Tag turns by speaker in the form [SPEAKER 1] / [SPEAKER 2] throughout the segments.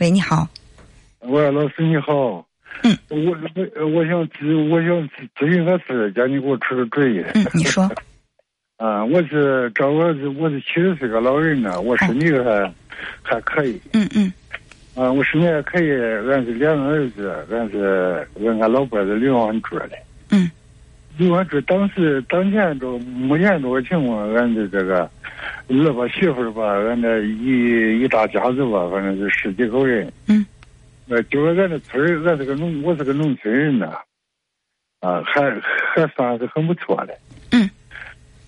[SPEAKER 1] 喂，你好。
[SPEAKER 2] 喂，老师你好。
[SPEAKER 1] 嗯。
[SPEAKER 2] 我我我想咨我想咨询个事，叫你给我出个主意。
[SPEAKER 1] 嗯，你说。
[SPEAKER 2] 啊，我是这我是我是七十岁个老人呢，我身体还还可以。
[SPEAKER 1] 嗯嗯。
[SPEAKER 2] 啊，我身体还可以，俺是两个儿子，俺是俺俺老婆是离完住的。
[SPEAKER 1] 嗯。
[SPEAKER 2] 离完住，当时当前这目前这个情况，俺的这个儿吧媳妇儿吧，俺那一一大家子吧，反正是十几口人。
[SPEAKER 1] 嗯。
[SPEAKER 2] 那，就是俺这村儿，俺是个农，我是个农村人呐，啊，还还算是很不错的。
[SPEAKER 1] 嗯。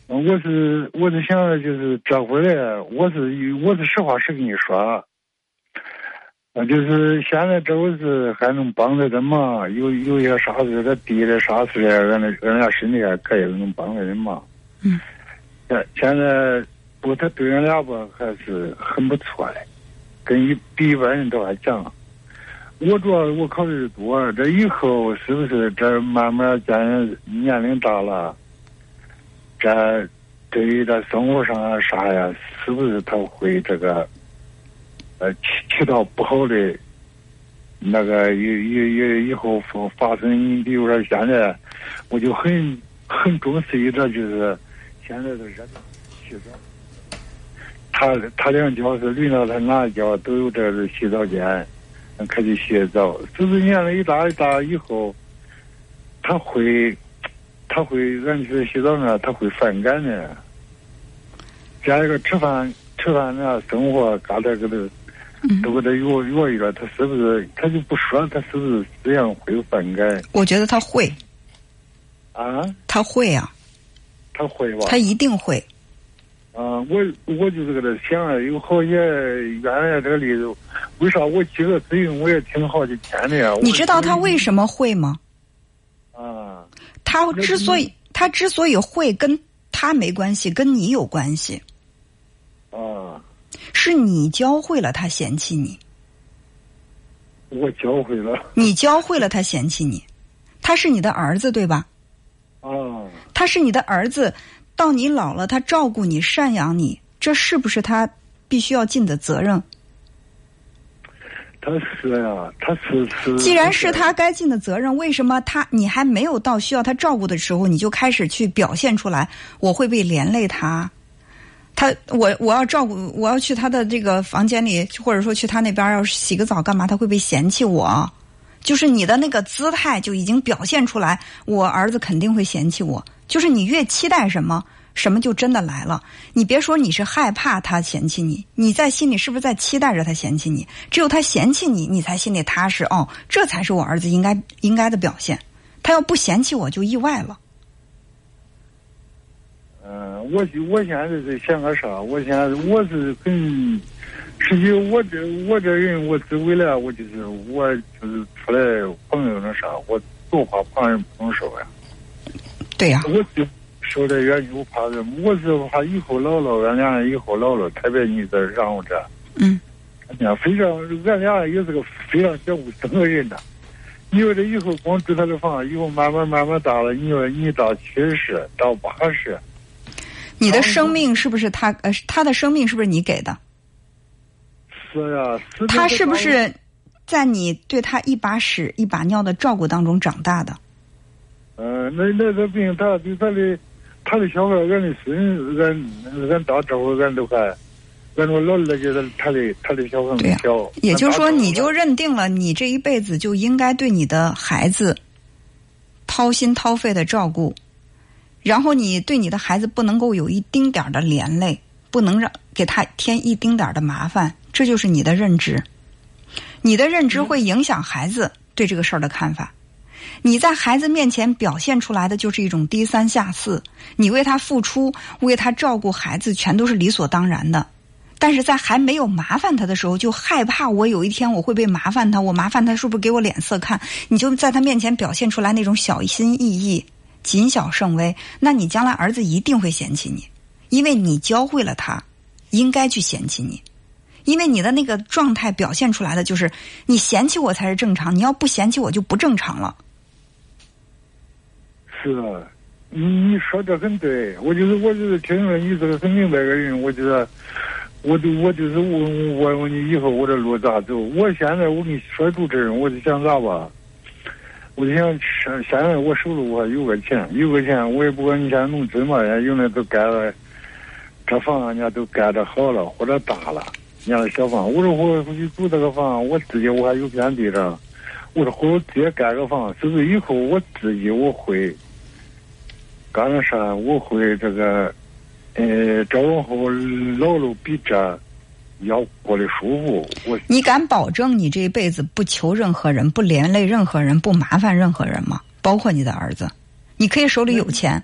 [SPEAKER 2] 我是我是想就是这回来，我是我是实话实跟你说，啊，就是现在这回是还能帮着的忙，有有些啥事他弟的啥事俺那俺家身体还可以，能帮着人忙。
[SPEAKER 1] 嗯。
[SPEAKER 2] 现现在不，他对俺俩吧还是很不错的，跟一比一般人都还强。我主要我考虑的多，这以后是不是这慢慢见年龄大了？这对于这生活上啊啥呀，是不是他会这个呃起起到不好的那个以以以以后发发生？比如说现在，我就很很重视一点，就是现在的热洗澡，他他两脚是轮到他哪一家都有这个洗澡间，可以洗澡。就是年龄一大一大以后，他会？他会，俺去洗澡呢，他会反感的。加一个吃饭，吃饭呢，生活嘎达给他，都给他约约一个，他是不是他就不说，他是不是这样会反感？
[SPEAKER 1] 我觉得他会。
[SPEAKER 2] 啊？
[SPEAKER 1] 他会啊。
[SPEAKER 2] 他会吧？
[SPEAKER 1] 他一定会。
[SPEAKER 2] 啊，我我就是搁这想啊，有好些原来这个例子，为啥我几个咨询我也听好几天的呀？
[SPEAKER 1] 你知道他为什么会吗？
[SPEAKER 2] 啊。
[SPEAKER 1] 他之所以他之所以会跟他没关系，跟你有关系。
[SPEAKER 2] 啊，
[SPEAKER 1] 是你教会了他嫌弃你。
[SPEAKER 2] 我教会了。
[SPEAKER 1] 你教会了他嫌弃你，他是你的儿子对吧？
[SPEAKER 2] 啊。
[SPEAKER 1] 他是你的儿子，到你老了，他照顾你、赡养你，这是不是他必须要尽的责任？
[SPEAKER 2] 他是呀，他是是。
[SPEAKER 1] 既然是他该尽的责任，为什么他你还没有到需要他照顾的时候，你就开始去表现出来？我会被连累他，他我我要照顾，我要去他的这个房间里，或者说去他那边要洗个澡干嘛？他会被嫌弃我，就是你的那个姿态就已经表现出来，我儿子肯定会嫌弃我。就是你越期待什么。什么就真的来了？你别说你是害怕他嫌弃你，你在心里是不是在期待着他嫌弃你？只有他嫌弃你，你才心里踏实。哦，这才是我儿子应该应该的表现。他要不嫌弃我就意外了。
[SPEAKER 2] 嗯，我我现在是想个啥？我现在我是跟很，实际我这我这人我只为了我就是我就是出来朋友那啥，我多怕旁人不能说呀。
[SPEAKER 1] 对呀。
[SPEAKER 2] 我就。受的原因我怕什么？我是怕以后老了，俺俩以后老了，特别你在让我这。
[SPEAKER 1] 嗯。
[SPEAKER 2] 俺俩非常，俺俩也是个非常讲卫生的人呐。你说这以后光住他的房，以后慢慢慢慢大了，你说你到七十到八十，
[SPEAKER 1] 你的生命是不是他？呃，他的生命是不是你给的？
[SPEAKER 2] 是呀。
[SPEAKER 1] 他是不是在你对他一把屎一把尿的照顾当中长大的？
[SPEAKER 2] 嗯，那那个病，他对他的。他的小孩，俺的孙，俺俺到这会儿，俺都还，俺我老二就是他的他的小孩小。
[SPEAKER 1] 也就是说，你就认定了，你这一辈子就应该对你的孩子掏心掏肺的照顾，然后你对你的孩子不能够有一丁点儿的连累，不能让给他添一丁点儿的麻烦，这就是你的认知。你的认知会影响孩子对这个事儿的看法。你在孩子面前表现出来的就是一种低三下四，你为他付出、为他照顾孩子，全都是理所当然的。但是在还没有麻烦他的时候，就害怕我有一天我会被麻烦他，我麻烦他是不是给我脸色看？你就在他面前表现出来那种小心翼翼、谨小慎微，那你将来儿子一定会嫌弃你，因为你教会了他应该去嫌弃你，因为你的那个状态表现出来的就是你嫌弃我才是正常，你要不嫌弃我就不正常了。
[SPEAKER 2] 是啊，你你说的很对，我就是我就是听说你是个很明白的人，我觉得我就我就是问问问你以后我这路咋走？我现在我跟你说主持人，我就想咋吧？我就想现现在我手里我有个钱，有个钱我也不管你现在农村嘛，人家有的都盖了，这房人家都盖的好了或者大了，人家小房。我说我回去住这个房，我自己我还有片地着。我说回头直接盖个房，是不是以后我自己我会干了啥？我会这个。呃，这往后老了比这要过得舒服。我
[SPEAKER 1] 你敢保证你这一辈子不求任何人，不连累任何人，不麻烦任何人吗？包括你的儿子，你可以手里有钱，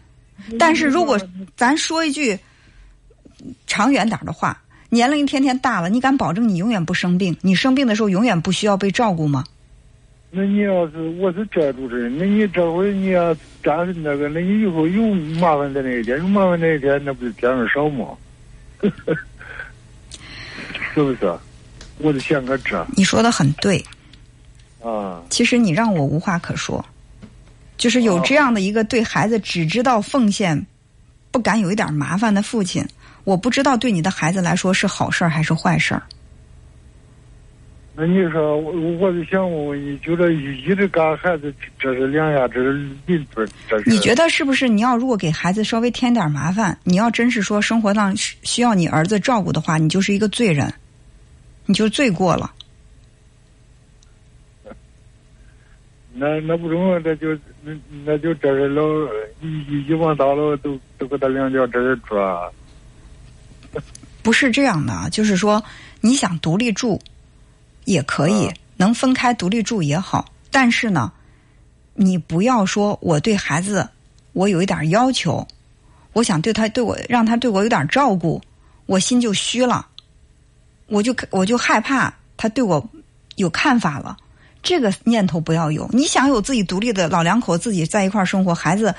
[SPEAKER 1] 但是如果咱说一句长远点的话，年龄一天天大了，你敢保证你永远不生病？你生病的时候永远不需要被照顾吗？
[SPEAKER 2] 那你要是我是这主持人，那你这回你要干那个，那你以后有麻烦的那一天，有麻烦那一天，那不是天上少吗？是不是？我就想个这。
[SPEAKER 1] 你说的很对。
[SPEAKER 2] 啊。
[SPEAKER 1] 其实你让我无话可说，就是有这样的一个对孩子只知道奉献，不敢有一点麻烦的父亲，我不知道对你的孩子来说是好事儿还是坏事儿。
[SPEAKER 2] 那你说，我我就想问问你，就这一直干孩子，这是两下，这是邻村，这是。
[SPEAKER 1] 你觉得是不是？你要如果给孩子稍微添点麻烦，你要真是说生活上需要你儿子照顾的话，你就是一个罪人，你就罪过了。
[SPEAKER 2] 那那不中，那就那那就这是老一一往大了，都都给他两脚这是抓。
[SPEAKER 1] 不是这样的，就是说你想独立住。也可以，能分开独立住也好，但是呢，你不要说我对孩子我有一点要求，我想对他对我让他对我有点照顾，我心就虚了，我就我就害怕他对我有看法了，这个念头不要有。你想有自己独立的老两口自己在一块儿生活，孩子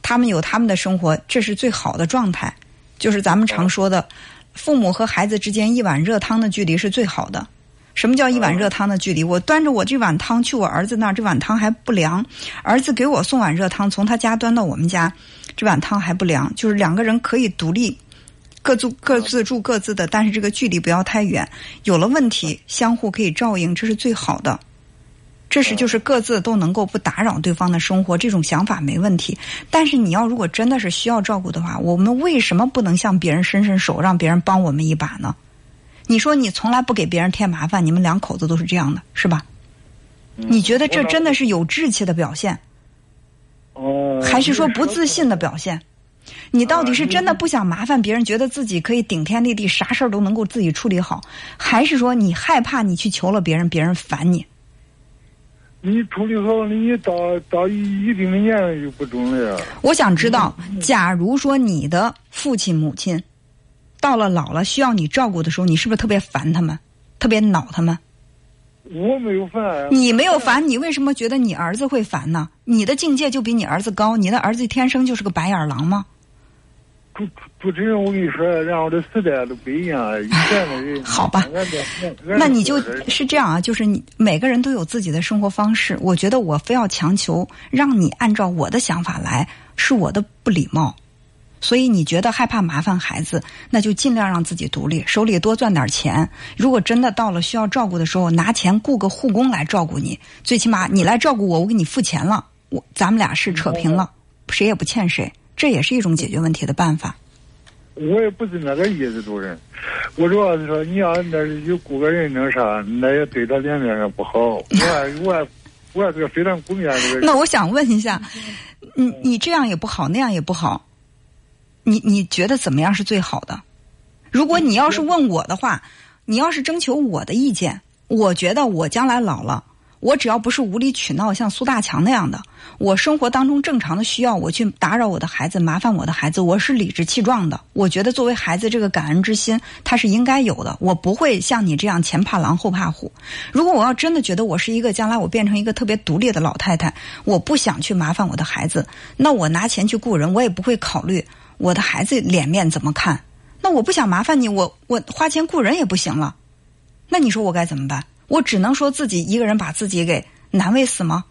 [SPEAKER 1] 他们有他们的生活，这是最好的状态。就是咱们常说的，父母和孩子之间一碗热汤的距离是最好的。什么叫一碗热汤的距离？我端着我这碗汤去我儿子那儿，这碗汤还不凉。儿子给我送碗热汤，从他家端到我们家，这碗汤还不凉。就是两个人可以独立，各住各自住各自的，但是这个距离不要太远。有了问题，相互可以照应，这是最好的。这是就是各自都能够不打扰对方的生活，这种想法没问题。但是你要如果真的是需要照顾的话，我们为什么不能向别人伸伸手，让别人帮我们一把呢？你说你从来不给别人添麻烦，你们两口子都是这样的，是吧？你觉得这真的是有志气的表现？
[SPEAKER 2] 哦。
[SPEAKER 1] 还是说不自信的表现？你到底是真的不想麻烦别人，觉得自己可以顶天立地，啥事儿都能够自己处理好，还是说你害怕你去求了别人，别人烦你？
[SPEAKER 2] 你处理好，你到到一定的年龄就不中了呀。
[SPEAKER 1] 我想知道，假如说你的父亲母亲。到了老了需要你照顾的时候，你是不是特别烦他们，特别恼他们？
[SPEAKER 2] 我没有烦。
[SPEAKER 1] 你没有烦，你为什么觉得你儿子会烦呢？你的境界就比你儿子高，你的儿子天生就是个白眼狼吗？
[SPEAKER 2] 主主持人，我跟你说，然后这时代都不一样，以前的人
[SPEAKER 1] 好吧？那你就是这样啊，就是你每个人都有自己的生活方式。我觉得我非要强求让你按照我的想法来，是我的不礼貌。所以你觉得害怕麻烦孩子，那就尽量让自己独立，手里多赚点钱。如果真的到了需要照顾的时候，拿钱雇个护工来照顾你。最起码你来照顾我，我给你付钱了，我咱们俩是扯平了，谁也不欠谁，这也是一种解决问题的办法。
[SPEAKER 2] 我也不是那个意思，主任。我主要是说，你要那有雇个人那啥，那也对他脸面上不好。我我我还是个非常顾面子的人。
[SPEAKER 1] 那我想问一下，你你这样也不好，那样也不好。你你觉得怎么样是最好的？如果你要是问我的话，你要是征求我的意见，我觉得我将来老了，我只要不是无理取闹，像苏大强那样的，我生活当中正常的需要我去打扰我的孩子、麻烦我的孩子，我是理直气壮的。我觉得作为孩子这个感恩之心，他是应该有的。我不会像你这样前怕狼后怕虎。如果我要真的觉得我是一个将来我变成一个特别独立的老太太，我不想去麻烦我的孩子，那我拿钱去雇人，我也不会考虑。我的孩子脸面怎么看？那我不想麻烦你，我我花钱雇人也不行了。那你说我该怎么办？我只能说自己一个人把自己给难为死吗？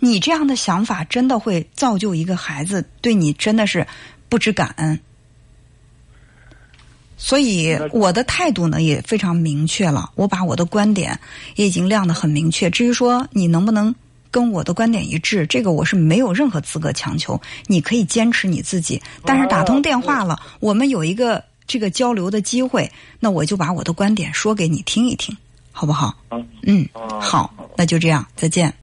[SPEAKER 1] 你这样的想法真的会造就一个孩子对你真的是不知感恩。所以我的态度呢也非常明确了，我把我的观点也已经亮得很明确。至于说你能不能跟我的观点一致，这个我是没有任何资格强求。你可以坚持你自己，但是打通电话了，我们有一个这个交流的机会，那我就把我的观点说给你听一听，好不好？
[SPEAKER 2] 嗯
[SPEAKER 1] 好，那就这样，再见。